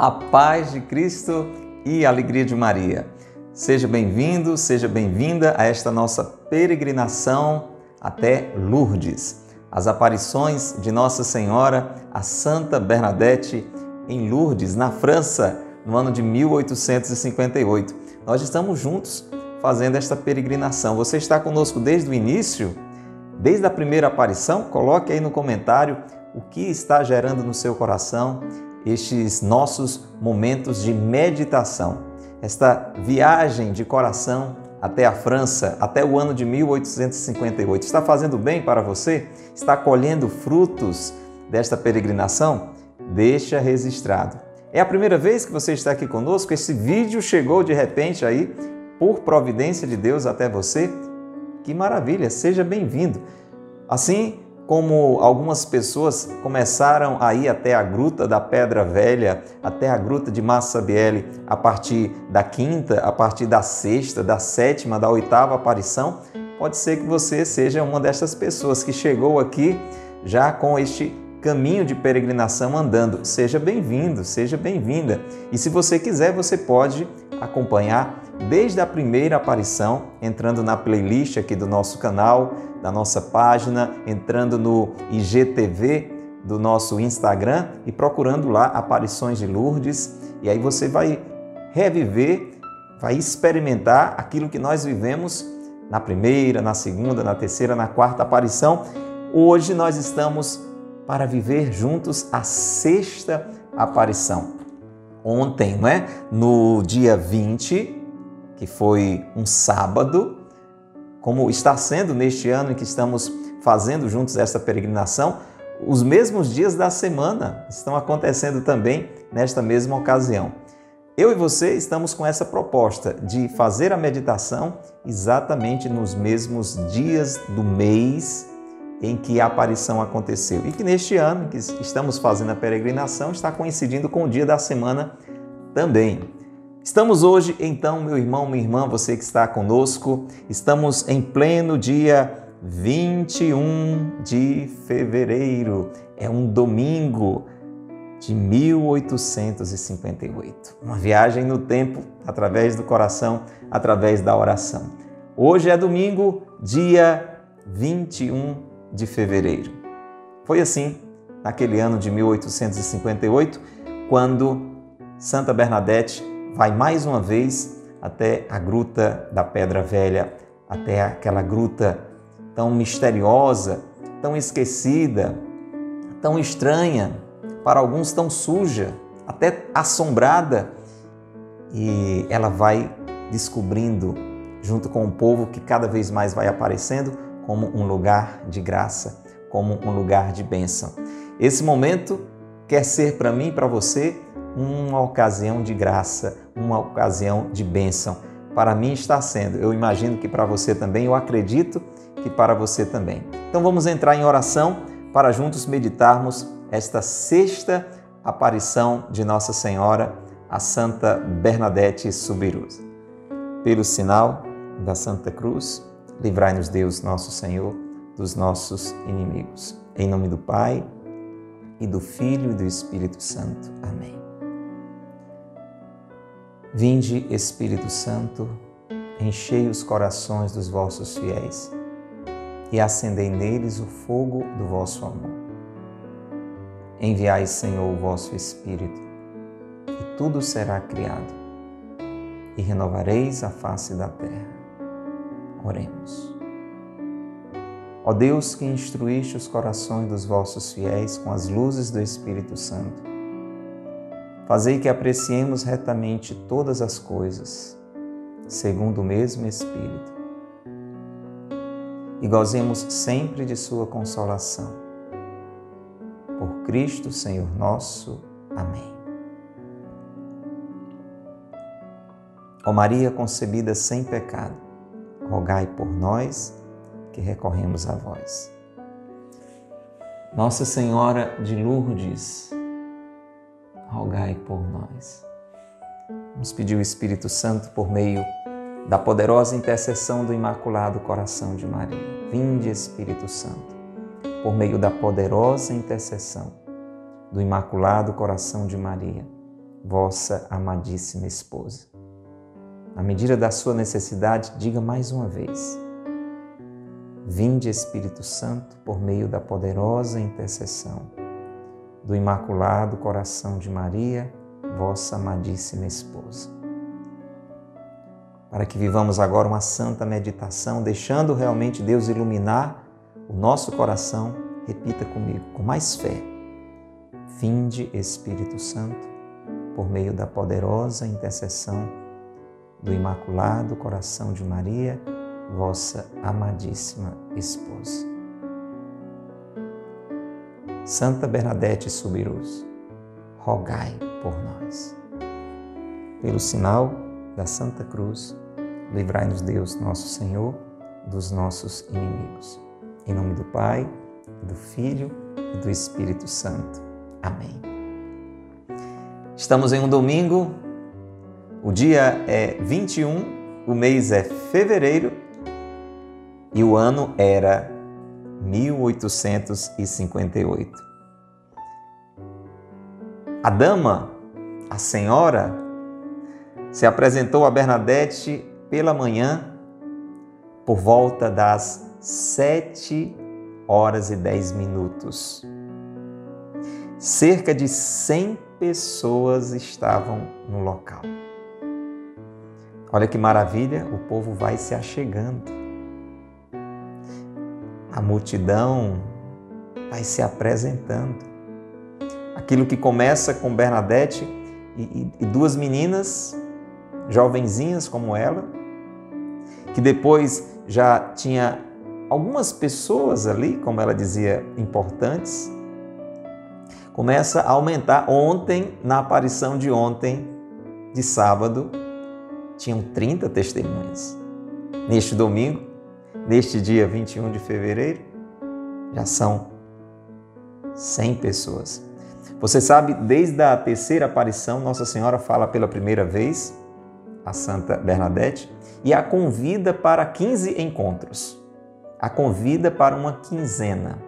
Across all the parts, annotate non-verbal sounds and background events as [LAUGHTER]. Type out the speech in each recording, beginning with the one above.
A paz de Cristo e a alegria de Maria. Seja bem-vindo, seja bem-vinda a esta nossa peregrinação até Lourdes. As aparições de Nossa Senhora, a Santa Bernadette, em Lourdes, na França, no ano de 1858. Nós estamos juntos fazendo esta peregrinação. Você está conosco desde o início? Desde a primeira aparição? Coloque aí no comentário o que está gerando no seu coração estes nossos momentos de meditação, esta viagem de coração até a França, até o ano de 1858. Está fazendo bem para você? Está colhendo frutos desta peregrinação? Deixa registrado. É a primeira vez que você está aqui conosco? Esse vídeo chegou de repente aí, por providência de Deus até você? Que maravilha! Seja bem-vindo. Assim, como algumas pessoas começaram a ir até a Gruta da Pedra Velha, até a Gruta de Massabielle, a partir da quinta, a partir da sexta, da sétima, da oitava aparição, pode ser que você seja uma dessas pessoas que chegou aqui já com este caminho de peregrinação andando. Seja bem-vindo, seja bem-vinda. E se você quiser, você pode acompanhar desde a primeira aparição, entrando na playlist aqui do nosso canal, da nossa página, entrando no IGTV do nosso Instagram e procurando lá aparições de Lourdes, e aí você vai reviver, vai experimentar aquilo que nós vivemos na primeira, na segunda, na terceira, na quarta aparição. Hoje nós estamos para viver juntos a sexta aparição. Ontem, não é? No dia 20, que foi um sábado, como está sendo neste ano em que estamos fazendo juntos essa peregrinação, os mesmos dias da semana estão acontecendo também nesta mesma ocasião. Eu e você estamos com essa proposta de fazer a meditação exatamente nos mesmos dias do mês em que a aparição aconteceu. E que neste ano que estamos fazendo a peregrinação está coincidindo com o dia da semana também. Estamos hoje, então, meu irmão, minha irmã, você que está conosco, estamos em pleno dia 21 de fevereiro. É um domingo de 1858. Uma viagem no tempo através do coração, através da oração. Hoje é domingo, dia 21 de fevereiro. Foi assim naquele ano de 1858, quando Santa Bernadette vai mais uma vez até a gruta da Pedra Velha, até aquela gruta tão misteriosa, tão esquecida, tão estranha, para alguns tão suja, até assombrada. E ela vai descobrindo, junto com o povo que cada vez mais vai aparecendo, como um lugar de graça, como um lugar de bênção. Esse momento quer ser para mim para você uma ocasião de graça, uma ocasião de bênção. Para mim está sendo, eu imagino que para você também, eu acredito que para você também. Então vamos entrar em oração para juntos meditarmos esta sexta aparição de Nossa Senhora, a Santa Bernadette Subirus. Pelo sinal da Santa Cruz, livrai-nos Deus, nosso Senhor, dos nossos inimigos. Em nome do Pai, e do Filho e do Espírito Santo. Amém. Vinde, Espírito Santo, enchei os corações dos vossos fiéis e acendei neles o fogo do vosso amor. Enviai, Senhor, o vosso Espírito, e tudo será criado, e renovareis a face da terra. Oremos. Ó Deus que instruíste os corações dos vossos fiéis com as luzes do Espírito Santo, Fazei que apreciemos retamente todas as coisas, segundo o mesmo Espírito, e gozemos sempre de Sua consolação. Por Cristo, Senhor nosso. Amém. Ó Maria concebida sem pecado, rogai por nós que recorremos a vós. Nossa Senhora de Lourdes, rogai por nós. Nos pediu o Espírito Santo por meio da poderosa intercessão do Imaculado Coração de Maria. Vinde, Espírito Santo, por meio da poderosa intercessão do Imaculado Coração de Maria. vossa amadíssima esposa. Na medida da sua necessidade, diga mais uma vez: Vinde, Espírito Santo, por meio da poderosa intercessão do Imaculado Coração de Maria, vossa amadíssima esposa. Para que vivamos agora uma santa meditação, deixando realmente Deus iluminar o nosso coração, repita comigo, com mais fé. Vinde, Espírito Santo, por meio da poderosa intercessão do Imaculado Coração de Maria, vossa amadíssima esposa. Santa Bernadette Subirus, rogai por nós. Pelo sinal da Santa Cruz, livrai-nos Deus, nosso Senhor, dos nossos inimigos. Em nome do Pai, do Filho e do Espírito Santo. Amém. Estamos em um domingo, o dia é 21, o mês é fevereiro e o ano era 1858. A dama, a senhora, se apresentou a Bernadette pela manhã por volta das sete horas e dez minutos. Cerca de cem pessoas estavam no local. Olha que maravilha, o povo vai se achegando a multidão vai se apresentando. Aquilo que começa com Bernadette e, e, e duas meninas, jovenzinhas como ela, que depois já tinha algumas pessoas ali, como ela dizia, importantes, começa a aumentar. Ontem, na aparição de ontem, de sábado, tinham 30 testemunhas. Neste domingo, neste dia 21 de fevereiro, já são 100 pessoas. Você sabe, desde a terceira aparição, Nossa Senhora fala pela primeira vez a Santa Bernadette e a convida para 15 encontros. A convida para uma quinzena,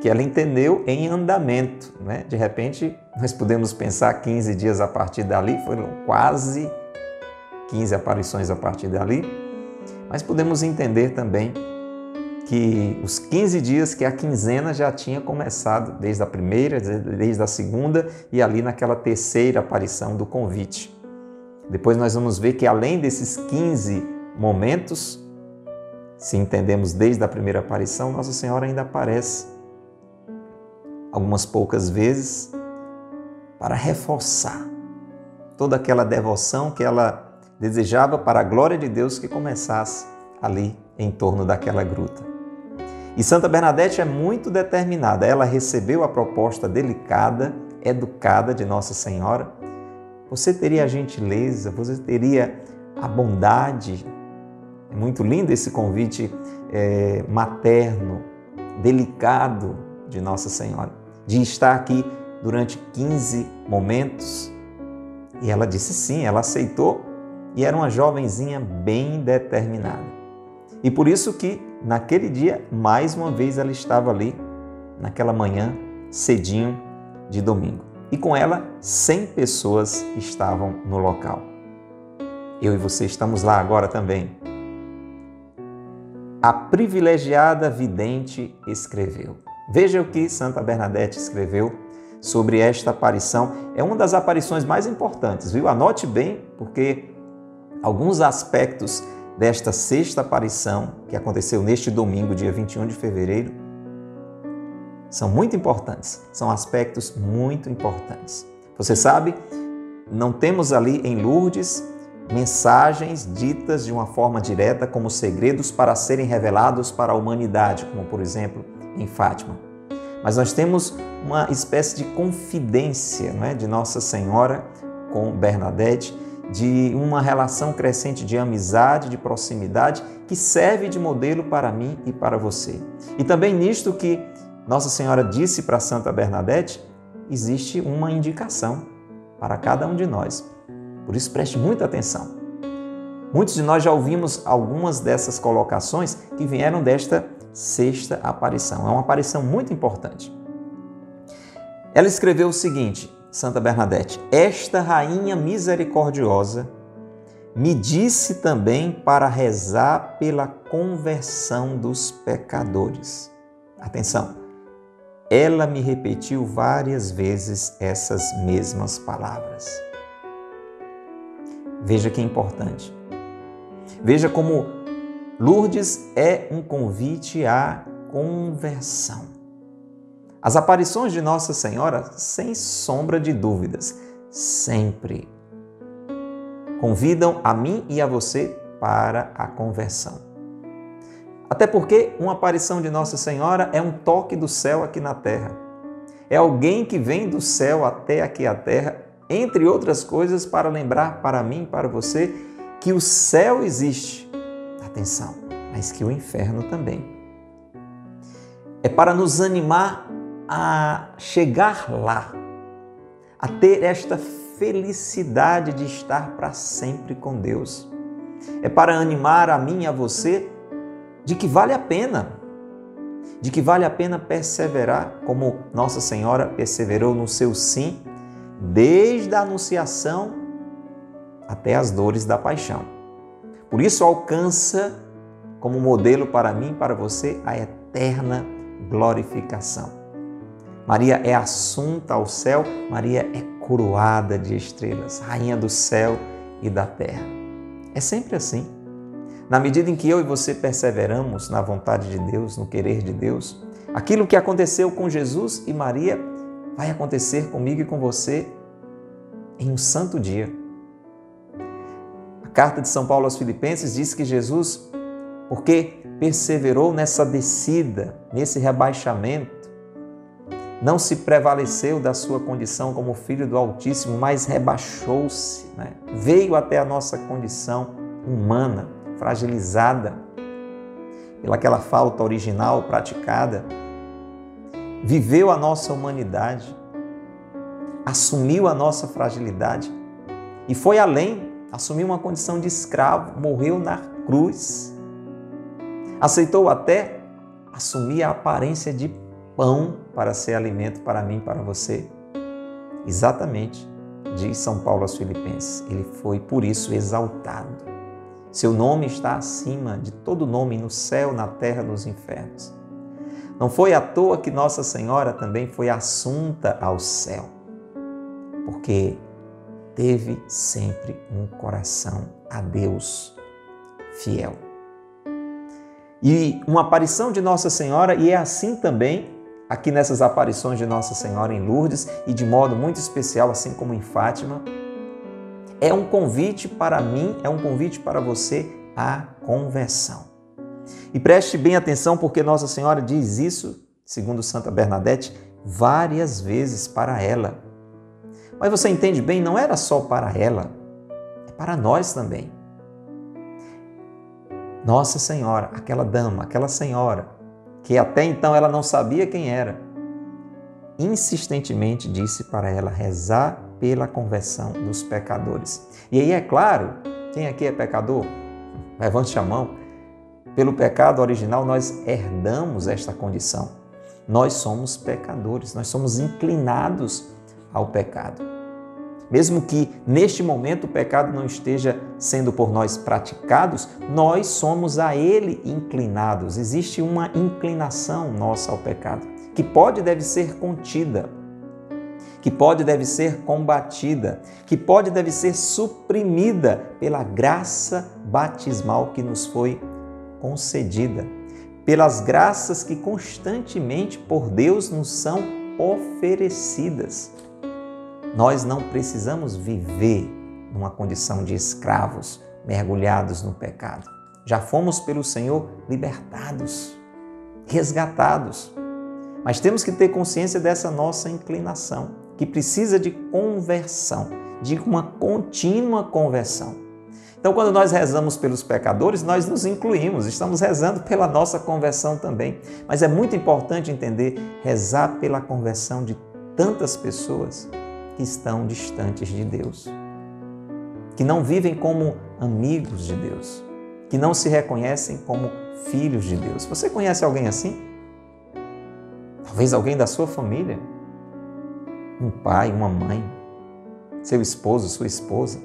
que ela entendeu em andamento. Né? De repente, nós podemos pensar 15 dias a partir dali, foram quase 15 aparições a partir dali mas podemos entender também que os 15 dias que a quinzena já tinha começado, desde a primeira, desde a segunda e ali naquela terceira aparição do convite. Depois nós vamos ver que além desses 15 momentos, se entendemos desde a primeira aparição, Nossa Senhora ainda aparece algumas poucas vezes para reforçar toda aquela devoção que ela desejava para a glória de Deus que começasse ali em torno daquela gruta. E Santa Bernadette é muito determinada. Ela recebeu a proposta delicada, educada de Nossa Senhora. Você teria a gentileza, você teria a bondade. É muito lindo esse convite é, materno, delicado de Nossa Senhora, de estar aqui durante 15 momentos. E ela disse sim, ela aceitou e era uma jovenzinha bem determinada. E por isso que naquele dia, mais uma vez, ela estava ali, naquela manhã, cedinho de domingo. E com ela, 100 pessoas estavam no local. Eu e você estamos lá agora também. A privilegiada vidente escreveu. Veja o que Santa Bernadette escreveu sobre esta aparição. É uma das aparições mais importantes, viu? Anote bem, porque alguns aspectos desta sexta aparição, que aconteceu neste domingo, dia 21 de fevereiro, são muito importantes, são aspectos muito importantes. Você sabe, não temos ali em Lourdes mensagens ditas de uma forma direta como segredos para serem revelados para a humanidade, como por exemplo em Fátima. Mas nós temos uma espécie de confidência não é, de Nossa Senhora com Bernadette de uma relação crescente de amizade, de proximidade, que serve de modelo para mim e para você. E também nisto que Nossa Senhora disse para Santa Bernadette, existe uma indicação para cada um de nós. Por isso preste muita atenção. Muitos de nós já ouvimos algumas dessas colocações que vieram desta sexta aparição. É uma aparição muito importante. Ela escreveu o seguinte: Santa Bernadette: Esta rainha misericordiosa me disse também para rezar pela conversão dos pecadores. Atenção, ela me repetiu várias vezes essas mesmas palavras. Veja que importante. Veja como Lourdes é um convite à conversão. As aparições de Nossa Senhora, sem sombra de dúvidas, sempre convidam a mim e a você para a conversão. Até porque uma aparição de Nossa Senhora é um toque do céu aqui na terra. É alguém que vem do céu até aqui a terra, entre outras coisas, para lembrar para mim, para você, que o céu existe. Atenção, mas que o inferno também. É para nos animar a chegar lá, a ter esta felicidade de estar para sempre com Deus. É para animar a mim e a você de que vale a pena, de que vale a pena perseverar, como Nossa Senhora perseverou no seu sim, desde a anunciação até as dores da paixão. Por isso alcança como modelo para mim e para você a eterna glorificação. Maria é assunta ao céu, Maria é coroada de estrelas, rainha do céu e da terra. É sempre assim. Na medida em que eu e você perseveramos na vontade de Deus, no querer de Deus, aquilo que aconteceu com Jesus e Maria vai acontecer comigo e com você em um santo dia. A carta de São Paulo aos Filipenses diz que Jesus, porque perseverou nessa descida, nesse rebaixamento, não se prevaleceu da sua condição como filho do Altíssimo, mas rebaixou-se, né? veio até a nossa condição humana fragilizada pelaquela falta original praticada, viveu a nossa humanidade, assumiu a nossa fragilidade e foi além, assumiu uma condição de escravo, morreu na cruz. Aceitou até assumir a aparência de pão para ser alimento para mim, para você. Exatamente, diz São Paulo aos Filipenses. Ele foi por isso exaltado. Seu nome está acima de todo nome no céu, na terra, nos infernos. Não foi à toa que Nossa Senhora também foi assunta ao céu, porque teve sempre um coração a Deus fiel. E uma aparição de Nossa Senhora, e é assim também aqui nessas aparições de Nossa Senhora em Lourdes e de modo muito especial, assim como em Fátima, é um convite para mim, é um convite para você à conversão. E preste bem atenção porque Nossa Senhora diz isso, segundo Santa Bernadette, várias vezes para ela. Mas você entende bem, não era só para ela, é para nós também. Nossa Senhora, aquela dama, aquela senhora, que até então ela não sabia quem era, insistentemente disse para ela rezar pela conversão dos pecadores. E aí é claro, quem aqui é pecador? Levante a mão. Pelo pecado original, nós herdamos esta condição. Nós somos pecadores, nós somos inclinados ao pecado. Mesmo que neste momento o pecado não esteja sendo por nós praticados, nós somos a ele inclinados. Existe uma inclinação nossa ao pecado, que pode e deve ser contida que pode deve ser combatida, que pode deve ser suprimida pela graça batismal que nos foi concedida, pelas graças que constantemente por Deus nos são oferecidas. Nós não precisamos viver numa condição de escravos, mergulhados no pecado. Já fomos pelo Senhor libertados, resgatados. Mas temos que ter consciência dessa nossa inclinação que precisa de conversão, de uma contínua conversão. Então, quando nós rezamos pelos pecadores, nós nos incluímos, estamos rezando pela nossa conversão também. Mas é muito importante entender rezar pela conversão de tantas pessoas que estão distantes de Deus, que não vivem como amigos de Deus, que não se reconhecem como filhos de Deus. Você conhece alguém assim? Talvez alguém da sua família? Um pai, uma mãe, seu esposo, sua esposa,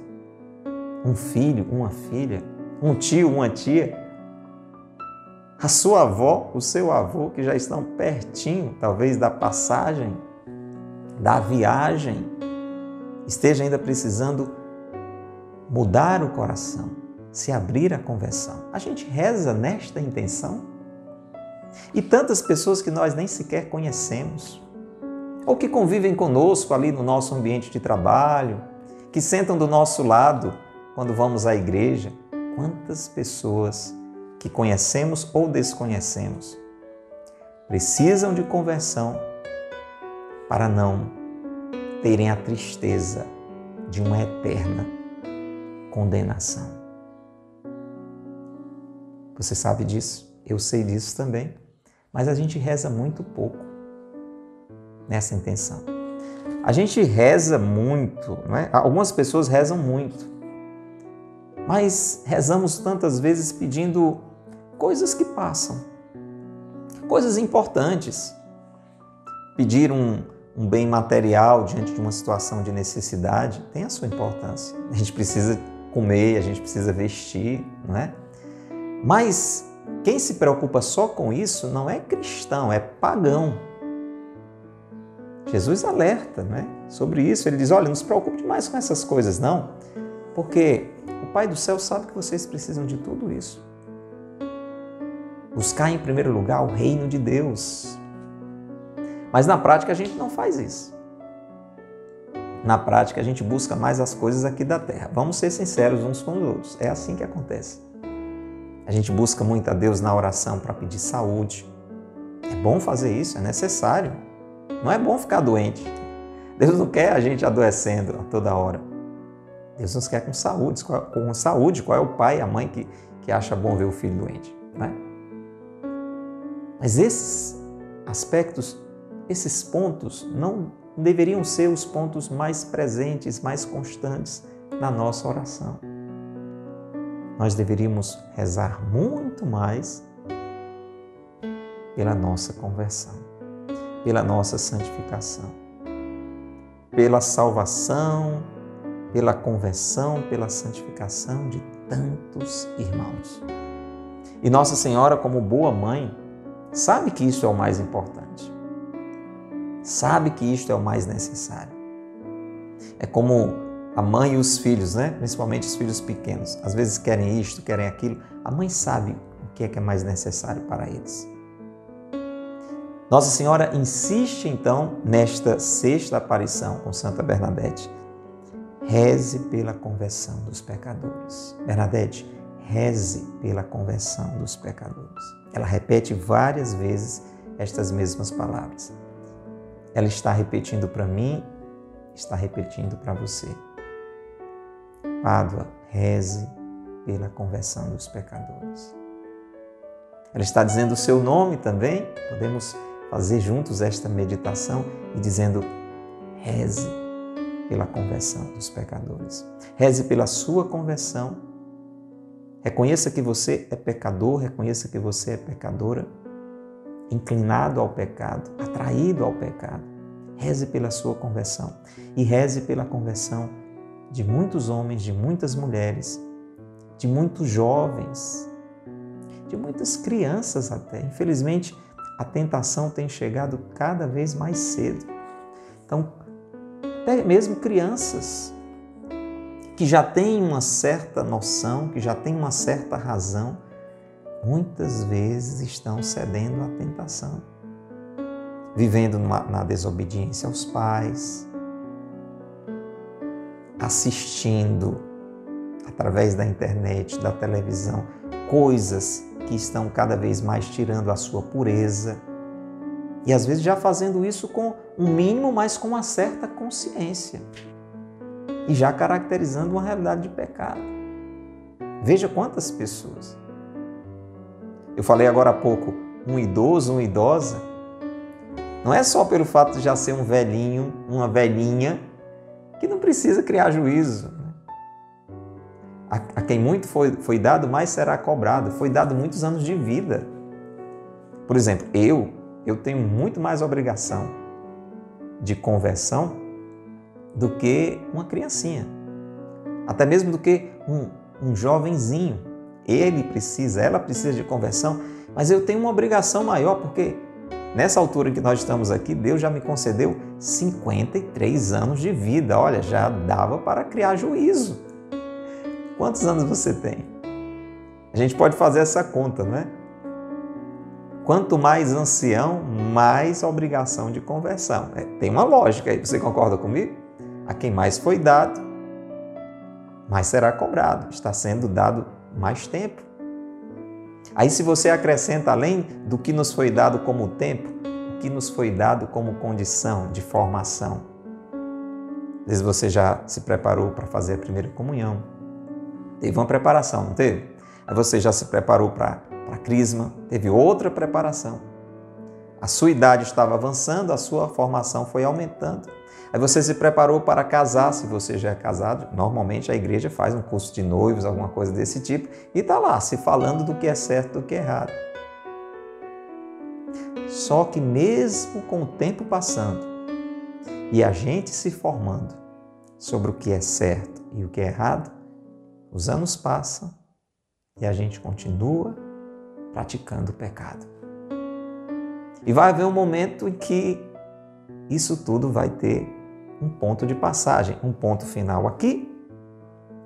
um filho, uma filha, um tio, uma tia, a sua avó, o seu avô, que já estão pertinho, talvez, da passagem, da viagem, esteja ainda precisando mudar o coração, se abrir à conversão. A gente reza nesta intenção? E tantas pessoas que nós nem sequer conhecemos, ou que convivem conosco ali no nosso ambiente de trabalho, que sentam do nosso lado quando vamos à igreja. Quantas pessoas que conhecemos ou desconhecemos precisam de conversão para não terem a tristeza de uma eterna condenação. Você sabe disso, eu sei disso também, mas a gente reza muito pouco nessa intenção. A gente reza muito, não é? algumas pessoas rezam muito, mas rezamos tantas vezes pedindo coisas que passam, coisas importantes. Pedir um, um bem material diante de uma situação de necessidade tem a sua importância. A gente precisa comer, a gente precisa vestir, não é? Mas quem se preocupa só com isso não é cristão, é pagão. Jesus alerta né, sobre isso. Ele diz: olha, não se preocupe demais com essas coisas, não, porque o Pai do céu sabe que vocês precisam de tudo isso. Buscar em primeiro lugar o reino de Deus. Mas na prática a gente não faz isso. Na prática, a gente busca mais as coisas aqui da terra. Vamos ser sinceros uns com os outros. É assim que acontece. A gente busca muito a Deus na oração para pedir saúde. É bom fazer isso, é necessário. Não é bom ficar doente. Deus não quer a gente adoecendo a toda hora. Deus nos quer com saúde. Com saúde, qual é o pai e a mãe que, que acha bom ver o filho doente? Não é? Mas esses aspectos, esses pontos não deveriam ser os pontos mais presentes, mais constantes na nossa oração. Nós deveríamos rezar muito mais pela nossa conversão, pela nossa santificação, pela salvação, pela conversão, pela santificação de tantos irmãos. E Nossa Senhora, como boa mãe, sabe que isso é o mais importante sabe que isto é o mais necessário. É como a mãe e os filhos, né? principalmente os filhos pequenos, às vezes querem isto, querem aquilo. A mãe sabe o que é que é mais necessário para eles. Nossa Senhora insiste então nesta sexta aparição com Santa Bernadette. Reze pela conversão dos pecadores. Bernadette, reze pela conversão dos pecadores. Ela repete várias vezes estas mesmas palavras. Ela está repetindo para mim, está repetindo para você. Pádua, reze pela conversão dos pecadores. Ela está dizendo o seu nome também. Podemos fazer juntos esta meditação e dizendo: reze pela conversão dos pecadores. Reze pela sua conversão. Reconheça que você é pecador, reconheça que você é pecadora inclinado ao pecado, atraído ao pecado. Reze pela sua conversão e reze pela conversão de muitos homens, de muitas mulheres, de muitos jovens, de muitas crianças até. Infelizmente, a tentação tem chegado cada vez mais cedo. Então, até mesmo crianças que já têm uma certa noção, que já têm uma certa razão, muitas vezes estão cedendo à tentação, vivendo na desobediência aos pais, assistindo através da internet, da televisão, coisas que estão cada vez mais tirando a sua pureza. E às vezes já fazendo isso com um mínimo, mas com uma certa consciência. E já caracterizando uma realidade de pecado. Veja quantas pessoas eu falei agora há pouco, um idoso, uma idosa, não é só pelo fato de já ser um velhinho, uma velhinha, que não precisa criar juízo. Né? A, quem muito foi, foi dado, mais será cobrado. Foi dado muitos anos de vida. Por exemplo, eu, eu tenho muito mais obrigação de conversão do que uma criancinha, até mesmo do que um, um jovenzinho. Ele precisa, ela precisa de conversão, mas eu tenho uma obrigação maior, porque nessa altura que nós estamos aqui, Deus já me concedeu 53 anos de vida. Olha, já dava para criar juízo. Quantos anos você tem? A gente pode fazer essa conta, não é? Quanto mais ancião, mais obrigação de conversão. É, tem uma lógica aí, você concorda comigo? A quem mais foi dado, mais será cobrado. Está sendo dado mais tempo. Aí, se você acrescenta além do que nos foi dado como tempo, o que nos foi dado como condição de formação. Às vezes você já se preparou para fazer a primeira comunhão. Teve uma preparação, não teve? Aí você já se preparou para a crisma, teve outra preparação. A sua idade estava avançando, a sua formação foi aumentando. Aí você se preparou para casar, se você já é casado. Normalmente a igreja faz um curso de noivos, alguma coisa desse tipo, e está lá se falando do que é certo e do que é errado. Só que mesmo com o tempo passando e a gente se formando sobre o que é certo e o que é errado, os anos passam e a gente continua praticando o pecado. E vai haver um momento em que isso tudo vai ter um ponto de passagem, um ponto final aqui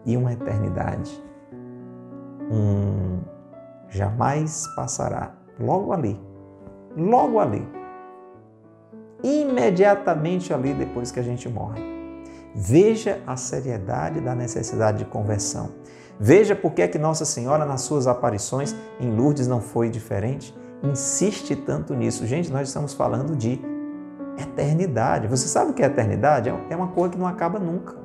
e uma eternidade. Um jamais passará. Logo ali. Logo ali. Imediatamente ali depois que a gente morre. Veja a seriedade da necessidade de conversão. Veja por que é que Nossa Senhora, nas suas aparições em Lourdes, não foi diferente. Insiste tanto nisso. Gente, nós estamos falando de eternidade. Você sabe o que é eternidade? É uma coisa que não acaba nunca.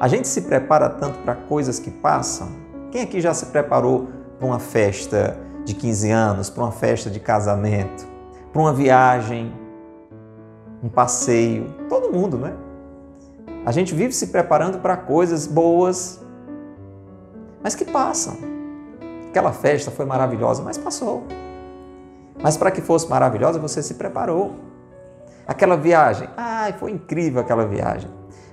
A gente se prepara tanto para coisas que passam. Quem aqui já se preparou para uma festa de 15 anos, para uma festa de casamento, para uma viagem, um passeio? Todo mundo, né? A gente vive se preparando para coisas boas, mas que passam. Aquela festa foi maravilhosa, mas passou. Mas para que fosse maravilhosa, você se preparou. Aquela viagem, ai, foi incrível aquela viagem.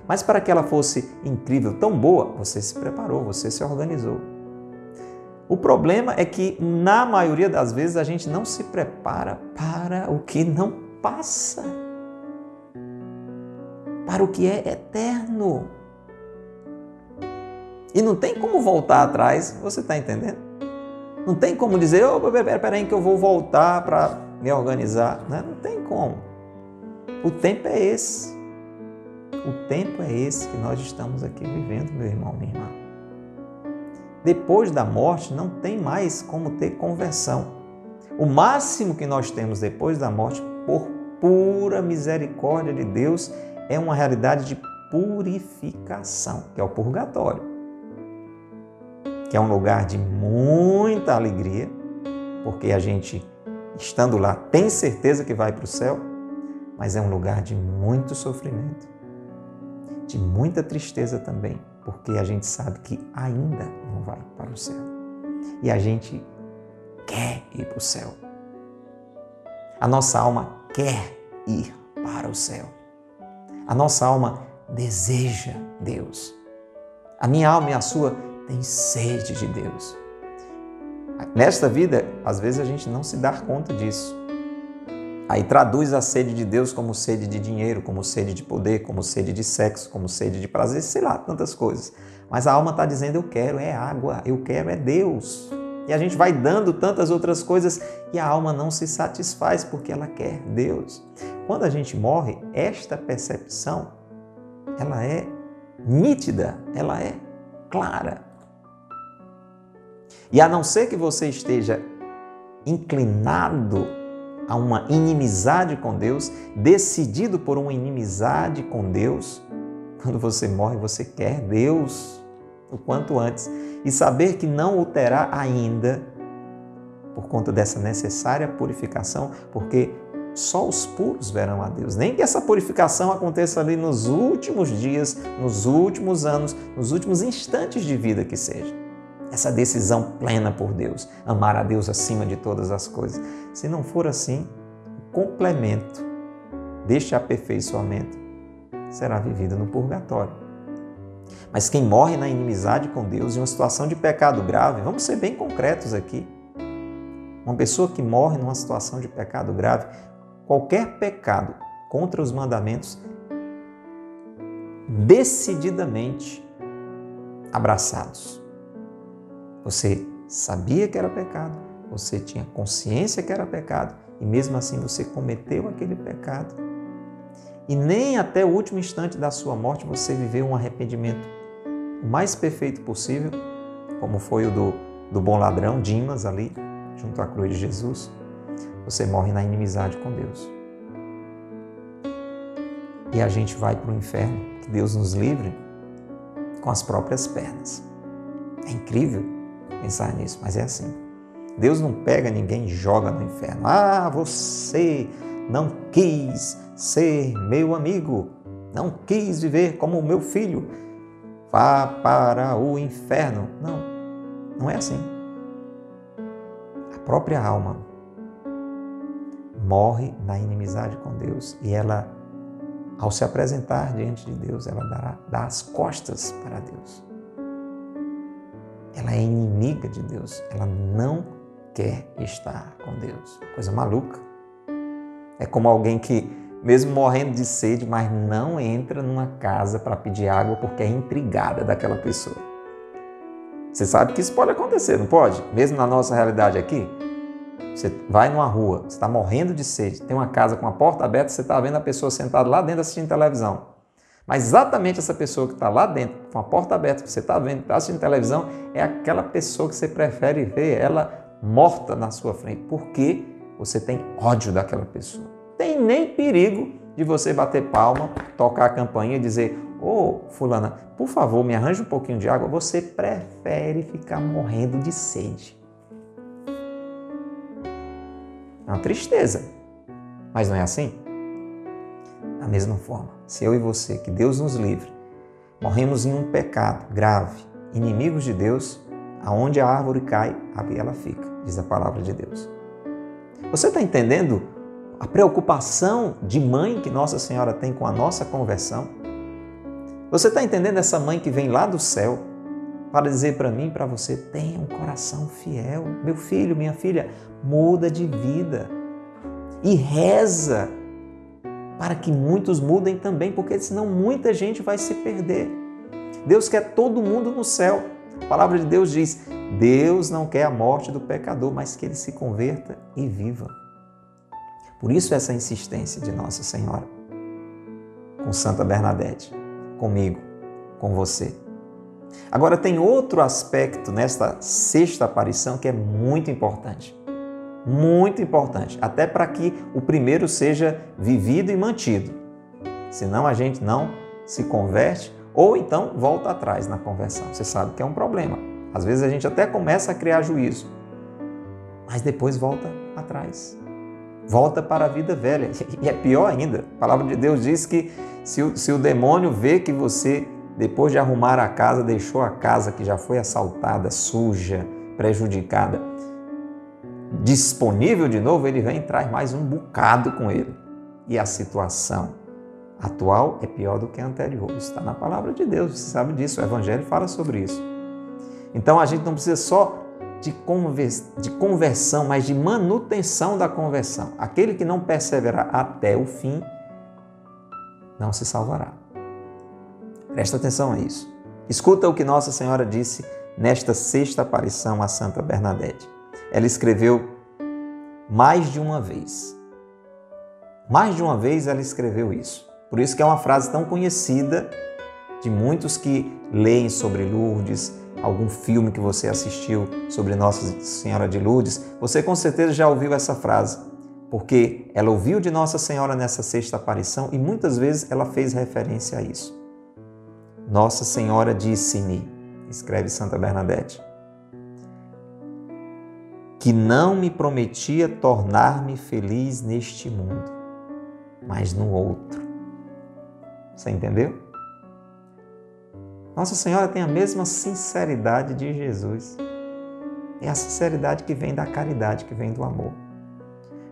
Mas para que ela fosse incrível, tão boa, você se preparou, você se organizou. O problema é que, na maioria das vezes, a gente não se prepara para o que não passa, para o que é eterno. E não tem como voltar atrás, você está entendendo? Não tem como dizer, oh, peraí que eu vou voltar para me organizar. Né? Não tem como. O tempo é esse. O tempo é esse que nós estamos aqui vivendo, meu irmão, minha irmã. Depois da morte não tem mais como ter conversão. O máximo que nós temos depois da morte, por pura misericórdia de Deus, é uma realidade de purificação, que é o purgatório que é um lugar de muita alegria, porque a gente, estando lá, tem certeza que vai para o céu, mas é um lugar de muito sofrimento, de muita tristeza também, porque a gente sabe que ainda não vai para o céu. E a gente quer ir para o céu. A nossa alma quer ir para o céu. A nossa alma deseja Deus. A minha alma e a sua tem sede de Deus. Nesta vida, às vezes a gente não se dá conta disso. Aí traduz a sede de Deus como sede de dinheiro, como sede de poder, como sede de sexo, como sede de prazer, sei lá, tantas coisas. Mas a alma está dizendo: eu quero é água, eu quero é Deus. E a gente vai dando tantas outras coisas e a alma não se satisfaz porque ela quer Deus. Quando a gente morre, esta percepção ela é nítida, ela é clara. E a não ser que você esteja inclinado a uma inimizade com Deus, decidido por uma inimizade com Deus, quando você morre, você quer Deus o quanto antes e saber que não o terá ainda por conta dessa necessária purificação, porque só os puros verão a Deus. Nem que essa purificação aconteça ali nos últimos dias, nos últimos anos, nos últimos instantes de vida que seja essa decisão plena por Deus, amar a Deus acima de todas as coisas. Se não for assim, o complemento deste aperfeiçoamento será vivida no purgatório. Mas quem morre na inimizade com Deus, em uma situação de pecado grave, vamos ser bem concretos aqui. Uma pessoa que morre numa situação de pecado grave, qualquer pecado contra os mandamentos, decididamente abraçados. Você sabia que era pecado, você tinha consciência que era pecado e mesmo assim você cometeu aquele pecado. E nem até o último instante da sua morte você viveu um arrependimento o mais perfeito possível, como foi o do, do bom ladrão, Dimas, ali, junto à cruz de Jesus. Você morre na inimizade com Deus. E a gente vai para o inferno, que Deus nos livre, com as próprias pernas. É incrível pensar nisso, mas é assim. Deus não pega ninguém e joga no inferno. Ah, você não quis ser meu amigo, não quis viver como o meu filho. Vá para o inferno. Não, não é assim. A própria alma morre na inimizade com Deus e ela, ao se apresentar diante de Deus, ela dará, dá as costas para Deus ela é inimiga de Deus, ela não quer estar com Deus. Coisa maluca. É como alguém que, mesmo morrendo de sede, mas não entra numa casa para pedir água porque é intrigada daquela pessoa. Você sabe que isso pode acontecer, não pode? Mesmo na nossa realidade aqui. Você vai numa rua, você está morrendo de sede, tem uma casa com a porta aberta, você está vendo a pessoa sentada lá dentro assistindo televisão. Mas exatamente essa pessoa que está lá dentro, com a porta aberta, você está vendo, está assistindo televisão, é aquela pessoa que você prefere ver ela morta na sua frente, porque você tem ódio daquela pessoa. Tem nem perigo de você bater palma, tocar a campainha e dizer: Ô, oh, Fulana, por favor, me arranje um pouquinho de água. Você prefere ficar morrendo de sede. É uma tristeza, mas não é assim? Da mesma forma, se eu e você, que Deus nos livre, morremos em um pecado grave, inimigos de Deus, aonde a árvore cai, ali ela fica, diz a palavra de Deus. Você está entendendo a preocupação de mãe que Nossa Senhora tem com a nossa conversão? Você está entendendo essa mãe que vem lá do céu para dizer para mim para você: tenha um coração fiel. Meu filho, minha filha, muda de vida e reza para que muitos mudem também, porque senão muita gente vai se perder. Deus quer todo mundo no céu. A palavra de Deus diz: Deus não quer a morte do pecador, mas que ele se converta e viva. Por isso, essa insistência de Nossa Senhora com Santa Bernadette, comigo, com você. Agora, tem outro aspecto nesta sexta aparição que é muito importante muito importante, até para que o primeiro seja vivido e mantido. Senão a gente não se converte ou então volta atrás na conversão. Você sabe que é um problema. Às vezes a gente até começa a criar juízo, mas depois volta atrás. Volta para a vida velha. E é pior ainda. A palavra de Deus diz que se o, se o demônio vê que você, depois de arrumar a casa, deixou a casa que já foi assaltada, suja, prejudicada, disponível de novo, ele vem e traz mais um bocado com ele. E a situação atual é pior do que a anterior. Isso está na palavra de Deus, você sabe disso, o Evangelho fala sobre isso. Então a gente não precisa só de, conversão, mas de manutenção da conversão. Aquele que não perseverar até o fim não se salvará. Presta atenção a isso. Escuta o que Nossa Senhora disse nesta sexta aparição a Santa Bernadette ela escreveu mais de uma vez. Mais de uma vez ela escreveu isso. Por isso que é uma frase tão conhecida de muitos que leem sobre Lourdes, algum filme que você assistiu sobre Nossa Senhora de Lourdes, você com certeza já ouviu essa frase, porque ela ouviu de Nossa Senhora nessa sexta aparição e muitas vezes ela fez referência a isso. Nossa Senhora disse-me, escreve Santa Bernadette, que não me prometia tornar-me feliz neste mundo, mas no outro. Você entendeu? Nossa Senhora tem a mesma sinceridade de Jesus. É a sinceridade que vem da caridade, que vem do amor.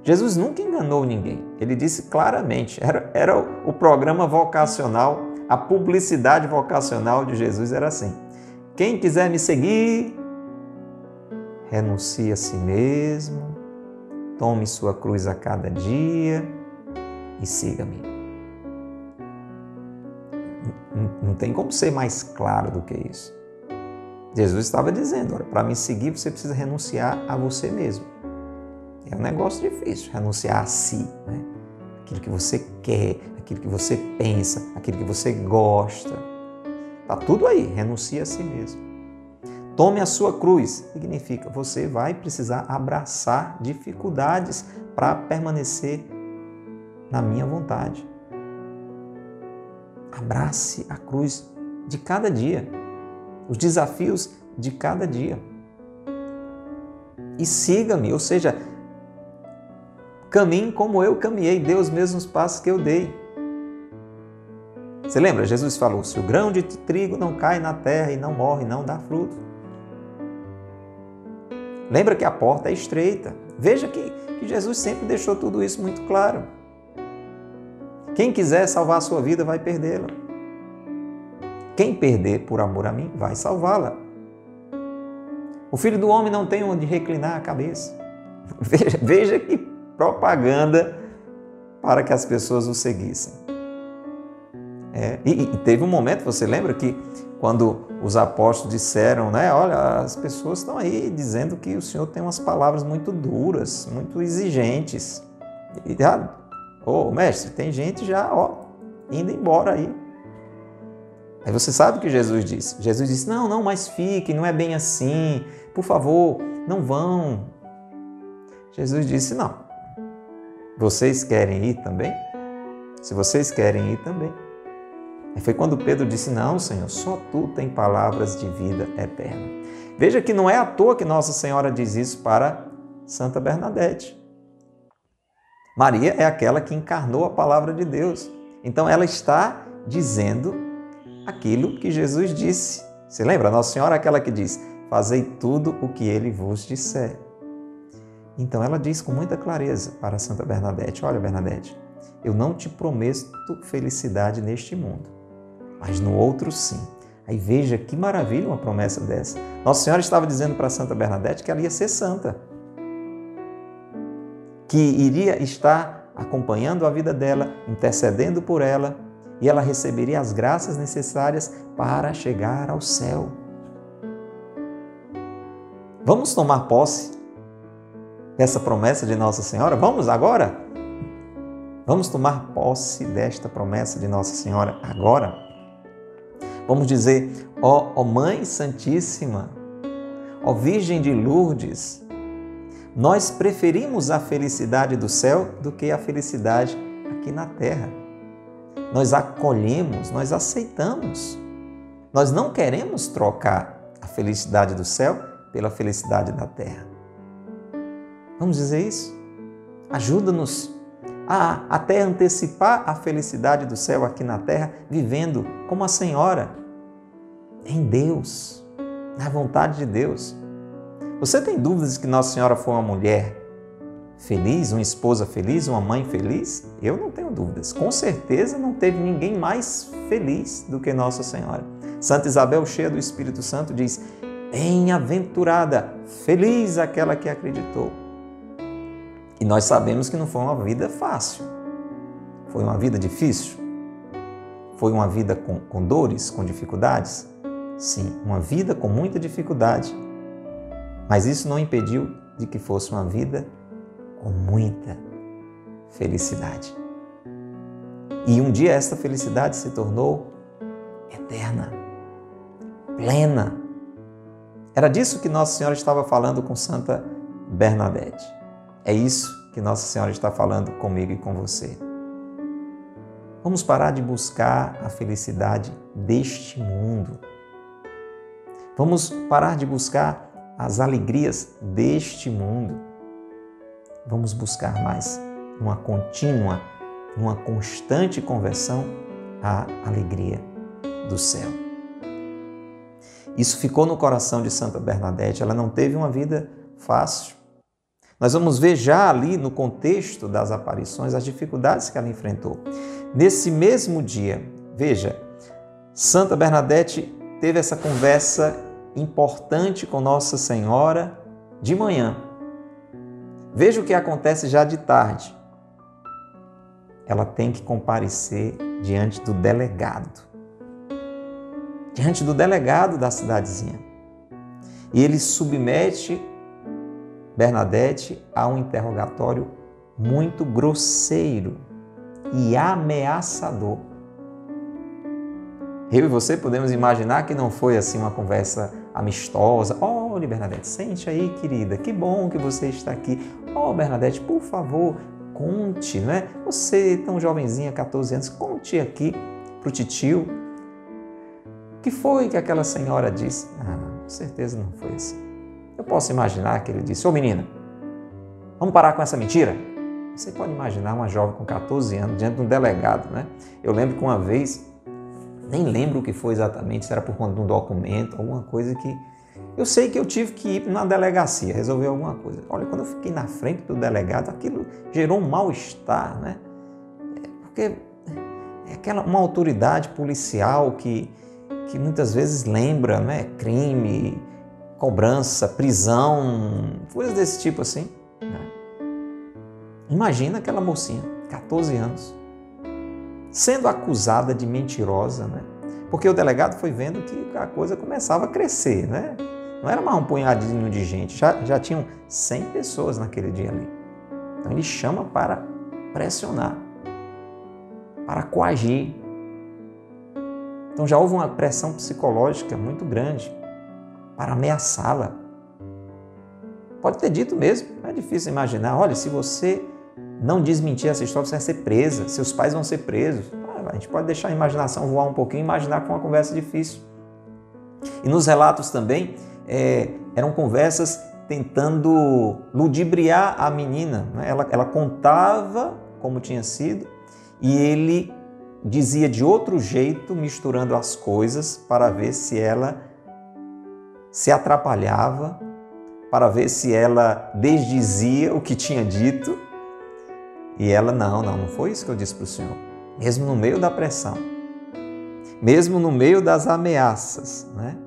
Jesus nunca enganou ninguém. Ele disse claramente, era, era o programa vocacional, a publicidade vocacional de Jesus era assim. Quem quiser me seguir, renuncie a si mesmo, tome sua cruz a cada dia e siga-me. Não tem como ser mais claro do que isso. Jesus estava dizendo: para me seguir você precisa renunciar a você mesmo. É um negócio difícil, renunciar a si, né? aquilo que você quer, aquilo que você pensa, aquilo que você gosta. Está tudo aí, renuncia a si mesmo. Tome a sua cruz, significa você vai precisar abraçar dificuldades para permanecer na minha vontade. Abrace a cruz de cada dia, os desafios de cada dia. E siga-me, ou seja, caminhe como eu caminhei, dê os mesmos passos que eu dei. Você lembra? Jesus falou: se o grão de trigo não cai na terra e não morre, não dá fruto. Lembra que a porta é estreita. Veja que, que Jesus sempre deixou tudo isso muito claro. Quem quiser salvar a sua vida vai perdê-la. Quem perder por amor a mim vai salvá-la. O filho do homem não tem onde reclinar a cabeça. [LAUGHS] Veja, veja que propaganda para que as pessoas o seguissem. É, e, e, teve um momento, você lembra que quando os apóstolos disseram, né, olha, as pessoas estão aí dizendo que o Senhor tem umas palavras muito duras, muito exigentes. E, ah, ô mestre, tem gente já, ó, indo embora aí. Aí você sabe o que Jesus disse? Jesus disse: Não, não, mas fique, não é bem assim, por favor, não vão. Jesus disse: Não, vocês querem ir também? Se vocês querem ir também. Foi quando Pedro disse: Não, Senhor, só tu tem palavras de vida eterna. Veja que não é à toa que Nossa Senhora diz isso para Santa Bernadette. Maria é aquela que encarnou a palavra de Deus. Então ela está dizendo aquilo que Jesus disse. Se lembra? Nossa Senhora é aquela que diz: Fazei tudo o que ele vos disser. Então ela diz com muita clareza para Santa Bernadette: Olha, Bernadette, eu não te prometo felicidade neste mundo, mas no outro sim. Aí veja que maravilha uma promessa dessa. Nossa Senhora estava dizendo para Santa Bernadette que ela ia ser santa, que iria estar acompanhando a vida dela, intercedendo por ela, e ela receberia as graças necessárias para chegar ao céu. Vamos tomar posse dessa promessa de Nossa Senhora? Vamos agora? Vamos tomar posse desta promessa de Nossa Senhora agora? Vamos dizer, ó, Mãe Santíssima, ó Virgem de Lourdes, nós preferimos a felicidade do céu do que a felicidade aqui na terra. Nós acolhemos, nós aceitamos. Nós não queremos trocar a felicidade do céu pela felicidade da terra. Vamos dizer isso? Ajuda-nos a até antecipar a felicidade do céu aqui na terra, vivendo como a Senhora, em Deus, na vontade de Deus. Você tem dúvidas de que Nossa Senhora foi uma mulher feliz, uma esposa feliz, uma mãe feliz? Eu não tenho dúvidas. Com certeza não teve ninguém mais feliz do que Nossa Senhora. Santa Isabel, cheia do Espírito Santo, diz: Bem-aventurada, feliz aquela que acreditou. E nós sabemos que não foi uma vida fácil. Foi uma vida difícil? Foi uma vida com, com dores, com dificuldades? Sim, uma vida com muita dificuldade. Mas isso não impediu de que fosse uma vida com muita felicidade. E um dia essa felicidade se tornou eterna, plena. Era disso que Nossa Senhora estava falando com Santa Bernadette. É isso que Nossa Senhora está falando comigo e com você. Vamos parar de buscar a felicidade deste mundo. Vamos parar de buscar as alegrias deste mundo. Vamos buscar mais uma contínua, uma constante conversão à alegria do céu. Isso ficou no coração de Santa Bernadette. Ela não teve uma vida fácil. Nós vamos ver já ali no contexto das aparições as dificuldades que ela enfrentou. Nesse mesmo dia, veja, Santa Bernadette teve essa conversa importante com Nossa Senhora de manhã. Veja o que acontece já de tarde. Ela tem que comparecer diante do delegado. Diante do delegado da cidadezinha. E ele submete Bernadette a um interrogatório muito grosseiro e ameaçador. Eu e você podemos imaginar que não foi assim uma conversa amistosa. Olha, Bernadette, sente aí, querida, que bom que você está aqui. Oh, Bernadette, por favor, conte, não é? Você, tão jovenzinha, 14 anos, conte aqui para o titio. O que foi que aquela senhora disse? Ah, não, com certeza não foi assim. Eu posso imaginar que ele disse: Ô menina, vamos parar com essa mentira? Você pode imaginar uma jovem com 14 anos diante de um delegado, né? Eu lembro que uma vez, nem lembro o que foi exatamente, se era por conta de um documento, alguma coisa que. Eu sei que eu tive que ir na delegacia resolver alguma coisa. Olha, quando eu fiquei na frente do delegado, aquilo gerou um mal-estar, né? É, porque é aquela, uma autoridade policial que, que muitas vezes lembra né, crime, cobrança, prisão, coisas desse tipo assim. Né? Imagina aquela mocinha, 14 anos, sendo acusada de mentirosa, né? Porque o delegado foi vendo que a coisa começava a crescer, né? Não era mais um punhadinho de gente, já, já tinham 100 pessoas naquele dia ali. Então ele chama para pressionar, para coagir. Então já houve uma pressão psicológica muito grande para ameaçá-la. Pode ter dito mesmo, é difícil imaginar. Olha, se você não desmentir essa história, você vai ser presa, seus pais vão ser presos. Ah, a gente pode deixar a imaginação voar um pouquinho imaginar que foi uma conversa difícil. E nos relatos também é, eram conversas tentando ludibriar a menina. Né? Ela, ela contava como tinha sido e ele dizia de outro jeito, misturando as coisas para ver se ela se atrapalhava para ver se ela desdizia o que tinha dito. E ela, não, não, não foi isso que eu disse para o Senhor. Mesmo no meio da pressão, mesmo no meio das ameaças, né?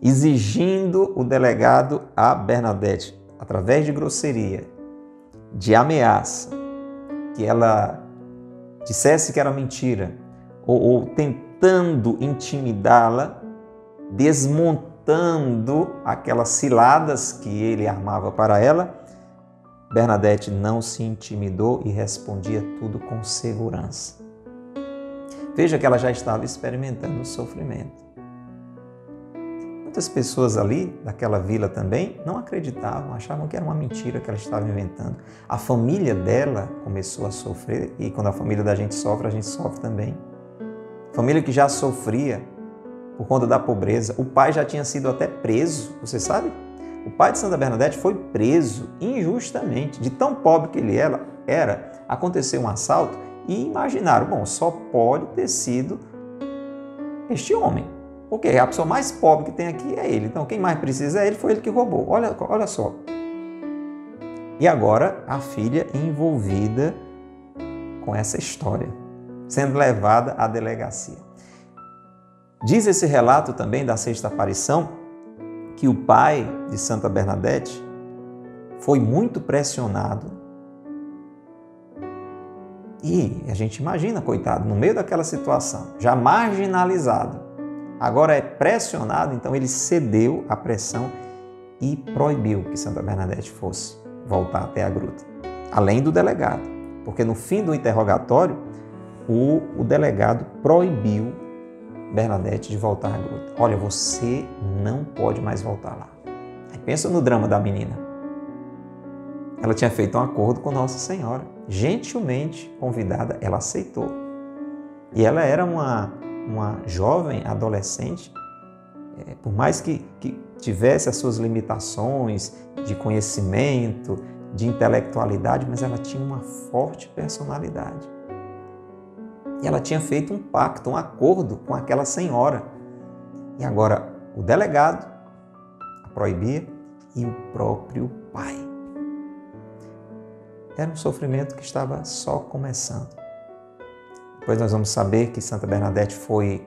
exigindo o delegado a Bernadette, através de grosseria, de ameaça, que ela dissesse que era mentira, ou, ou tentando intimidá-la, desmontando aquelas ciladas que ele armava para ela, Bernadette não se intimidou e respondia tudo com segurança. Veja que ela já estava experimentando o sofrimento. Muitas pessoas ali, daquela vila também, não acreditavam, achavam que era uma mentira que ela estava inventando. A família dela começou a sofrer e quando a família da gente sofre, a gente sofre também. Família que já sofria por conta da pobreza. O pai já tinha sido até preso, você sabe? O pai de Santa Bernadette foi preso injustamente. De tão pobre que ele era, aconteceu um assalto e imaginaram, bom, só pode ter sido este homem. Porque a pessoa mais pobre que tem aqui é ele. Então, quem mais precisa é ele, foi ele que roubou. Olha, olha só. E agora a filha envolvida com essa história, sendo levada à delegacia. Diz esse relato também da sexta aparição que o pai de Santa Bernadette foi muito pressionado. E a gente imagina, coitado, no meio daquela situação, já marginalizado, agora é pressionado, então ele cedeu à pressão e proibiu que Santa Bernadette fosse voltar até a gruta, além do delegado, porque no fim do interrogatório, o, o delegado proibiu Bernadette de voltar à gruta. Olha, você não pode mais voltar lá. Aí pensa no drama da menina. Ela tinha feito um acordo com Nossa Senhora. Gentilmente convidada, ela aceitou. E ela era uma, uma jovem adolescente, é, por mais que, que tivesse as suas limitações de conhecimento, de intelectualidade, mas ela tinha uma forte personalidade. E ela tinha feito um pacto, um acordo com aquela senhora. E agora o delegado a proibia e o próprio pai. era um sofrimento que estava só começando. Depois nós vamos saber que Santa Bernadette foi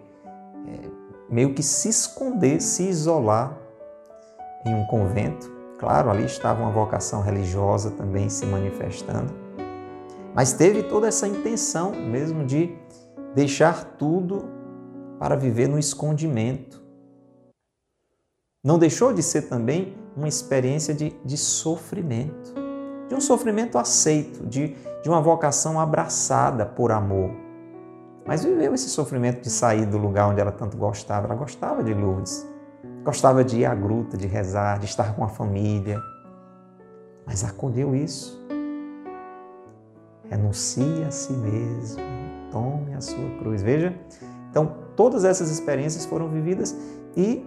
é, meio que se esconder, se isolar em um convento. Claro, ali estava uma vocação religiosa também se manifestando. Mas teve toda essa intenção mesmo de deixar tudo para viver no escondimento. Não deixou de ser também uma experiência de, de sofrimento, de um sofrimento aceito, de, de uma vocação abraçada por amor. Mas viveu esse sofrimento de sair do lugar onde ela tanto gostava. Ela gostava de Lourdes, gostava de ir à gruta, de rezar, de estar com a família. Mas acolheu isso. Renuncie a si mesmo, tome a sua cruz. Veja, então todas essas experiências foram vividas e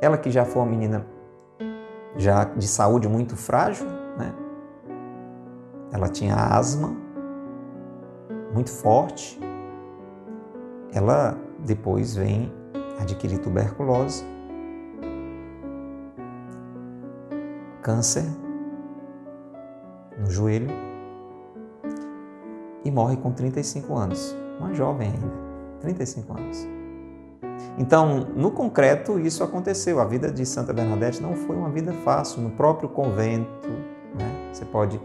ela que já foi uma menina já de saúde muito frágil, né? Ela tinha asma muito forte. Ela depois vem adquirir tuberculose, câncer no joelho e morre com 35 anos, uma jovem ainda, 35 anos. Então, no concreto, isso aconteceu. A vida de Santa Bernadette não foi uma vida fácil. No próprio convento, né? você pode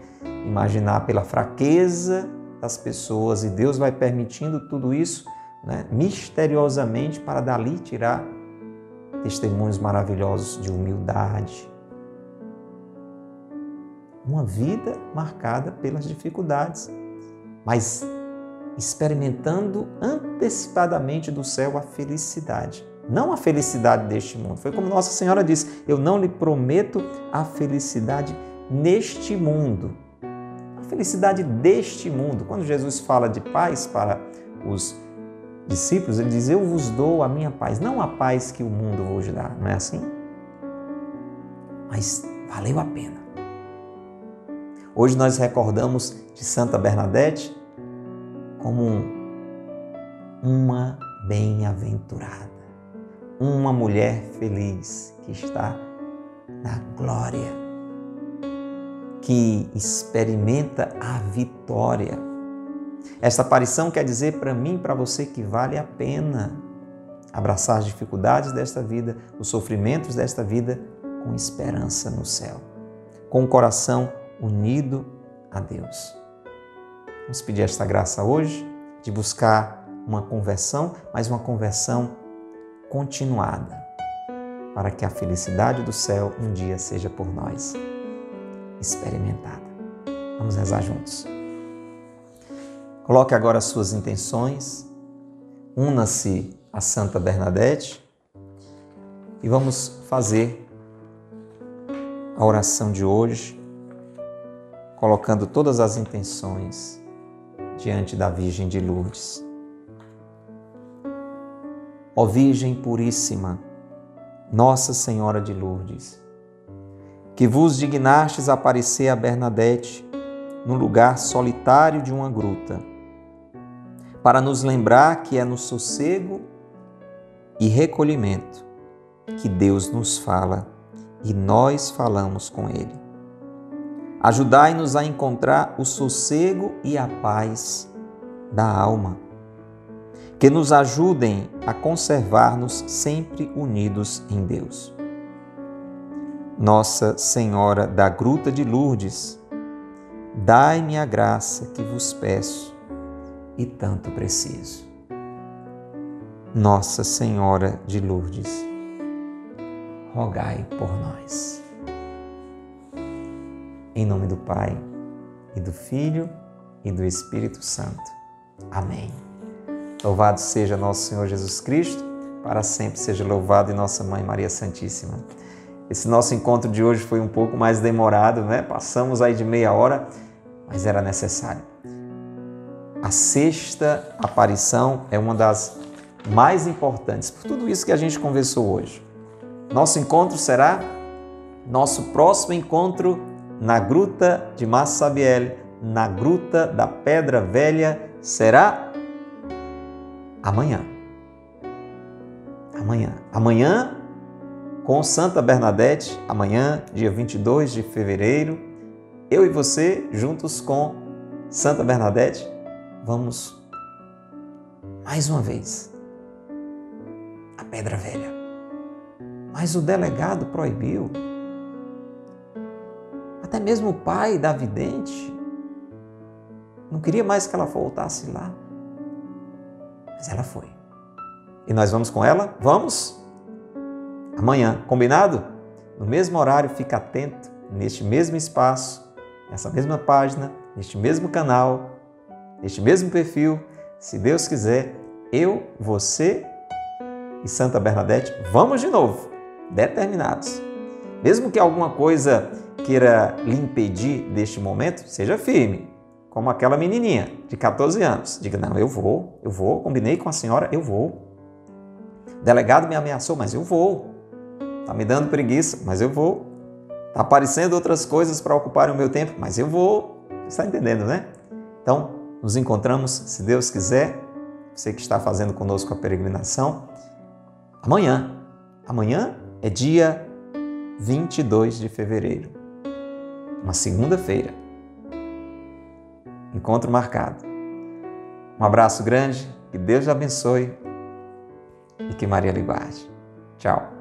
imaginar pela fraqueza das pessoas e Deus vai permitindo tudo isso né? misteriosamente para dali tirar testemunhos maravilhosos de humildade. Uma vida marcada pelas dificuldades, mas experimentando antecipadamente do céu a felicidade. Não a felicidade deste mundo. Foi como Nossa Senhora disse: Eu não lhe prometo a felicidade neste mundo. A felicidade deste mundo. Quando Jesus fala de paz para os discípulos, ele diz: Eu vos dou a minha paz, não a paz que o mundo vos dá. Não é assim? Mas valeu a pena. Hoje nós recordamos de Santa Bernadette como uma bem-aventurada, uma mulher feliz que está na glória, que experimenta a vitória. Esta aparição quer dizer para mim para você que vale a pena abraçar as dificuldades desta vida, os sofrimentos desta vida com esperança no céu, com o coração unido a Deus. Vamos pedir esta graça hoje de buscar uma conversão, mas uma conversão continuada, para que a felicidade do céu um dia seja por nós experimentada. Vamos rezar juntos. Coloque agora as suas intenções, una-se a Santa Bernadette e vamos fazer a oração de hoje, colocando todas as intenções diante da Virgem de Lourdes. Ó Virgem Puríssima, Nossa Senhora de Lourdes, que vos dignastes aparecer a Bernadette no lugar solitário de uma gruta, para nos lembrar que é no sossego e recolhimento que Deus nos fala e nós falamos com Ele. Ajudai-nos a encontrar o sossego e a paz da alma. Que nos ajudem a conservar-nos sempre unidos em Deus. Nossa Senhora da Gruta de Lourdes, dai-me a graça que vos peço e tanto preciso. Nossa Senhora de Lourdes, rogai por nós. Em nome do Pai, e do Filho, e do Espírito Santo. Amém. Louvado seja nosso Senhor Jesus Cristo, para sempre seja louvado e nossa Mãe Maria Santíssima. Esse nosso encontro de hoje foi um pouco mais demorado, né? Passamos aí de meia hora, mas era necessário. A sexta aparição é uma das mais importantes por tudo isso que a gente conversou hoje. Nosso encontro será nosso próximo encontro na gruta de Massabiel, na gruta da Pedra Velha, será amanhã. Amanhã. Amanhã, com Santa Bernadette, amanhã, dia 22 de fevereiro, eu e você, juntos com Santa Bernadette, vamos mais uma vez a Pedra Velha. Mas o delegado proibiu. Até mesmo o pai da vidente não queria mais que ela voltasse lá. Mas ela foi. E nós vamos com ela? Vamos? Amanhã, combinado? No mesmo horário, fica atento, neste mesmo espaço, nessa mesma página, neste mesmo canal, neste mesmo perfil. Se Deus quiser, eu, você e Santa Bernadette vamos de novo, determinados. Mesmo que alguma coisa queira lhe impedir deste momento, seja firme, como aquela menininha de 14 anos. Diga: Não, eu vou, eu vou, combinei com a senhora, eu vou. O delegado me ameaçou, mas eu vou. Está me dando preguiça, mas eu vou. Está aparecendo outras coisas para ocupar o meu tempo, mas eu vou. Está entendendo, né? Então, nos encontramos, se Deus quiser, você que está fazendo conosco a peregrinação, amanhã. Amanhã é dia 22 de fevereiro, uma segunda-feira. Encontro marcado. Um abraço grande, que Deus te abençoe e que Maria lhe guarde. Tchau.